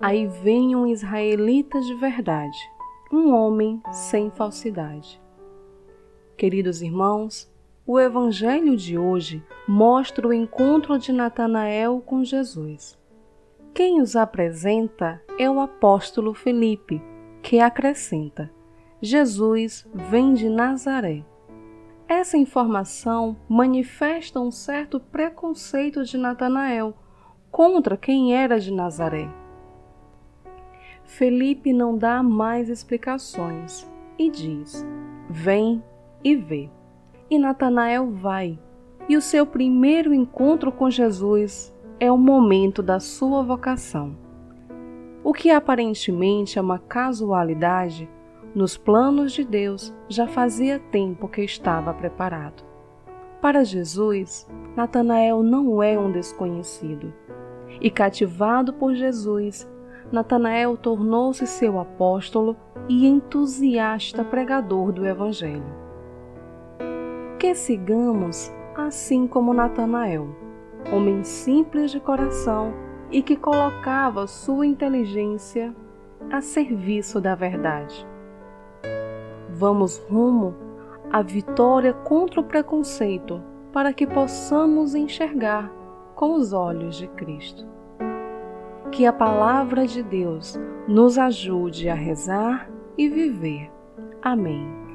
aí vem um israelita de verdade, um homem sem falsidade. Queridos irmãos, o evangelho de hoje mostra o encontro de Natanael com Jesus. Quem os apresenta é o apóstolo Felipe, que acrescenta: Jesus vem de Nazaré. Essa informação manifesta um certo preconceito de Natanael contra quem era de Nazaré. Felipe não dá mais explicações e diz: Vem e vê. E Natanael vai. E o seu primeiro encontro com Jesus é o momento da sua vocação. O que aparentemente é uma casualidade, nos planos de Deus já fazia tempo que estava preparado. Para Jesus, Natanael não é um desconhecido. E cativado por Jesus, Natanael tornou-se seu apóstolo e entusiasta pregador do Evangelho. Que sigamos assim como Natanael, homem simples de coração e que colocava sua inteligência a serviço da verdade. Vamos rumo à vitória contra o preconceito para que possamos enxergar com os olhos de Cristo. Que a palavra de Deus nos ajude a rezar e viver. Amém.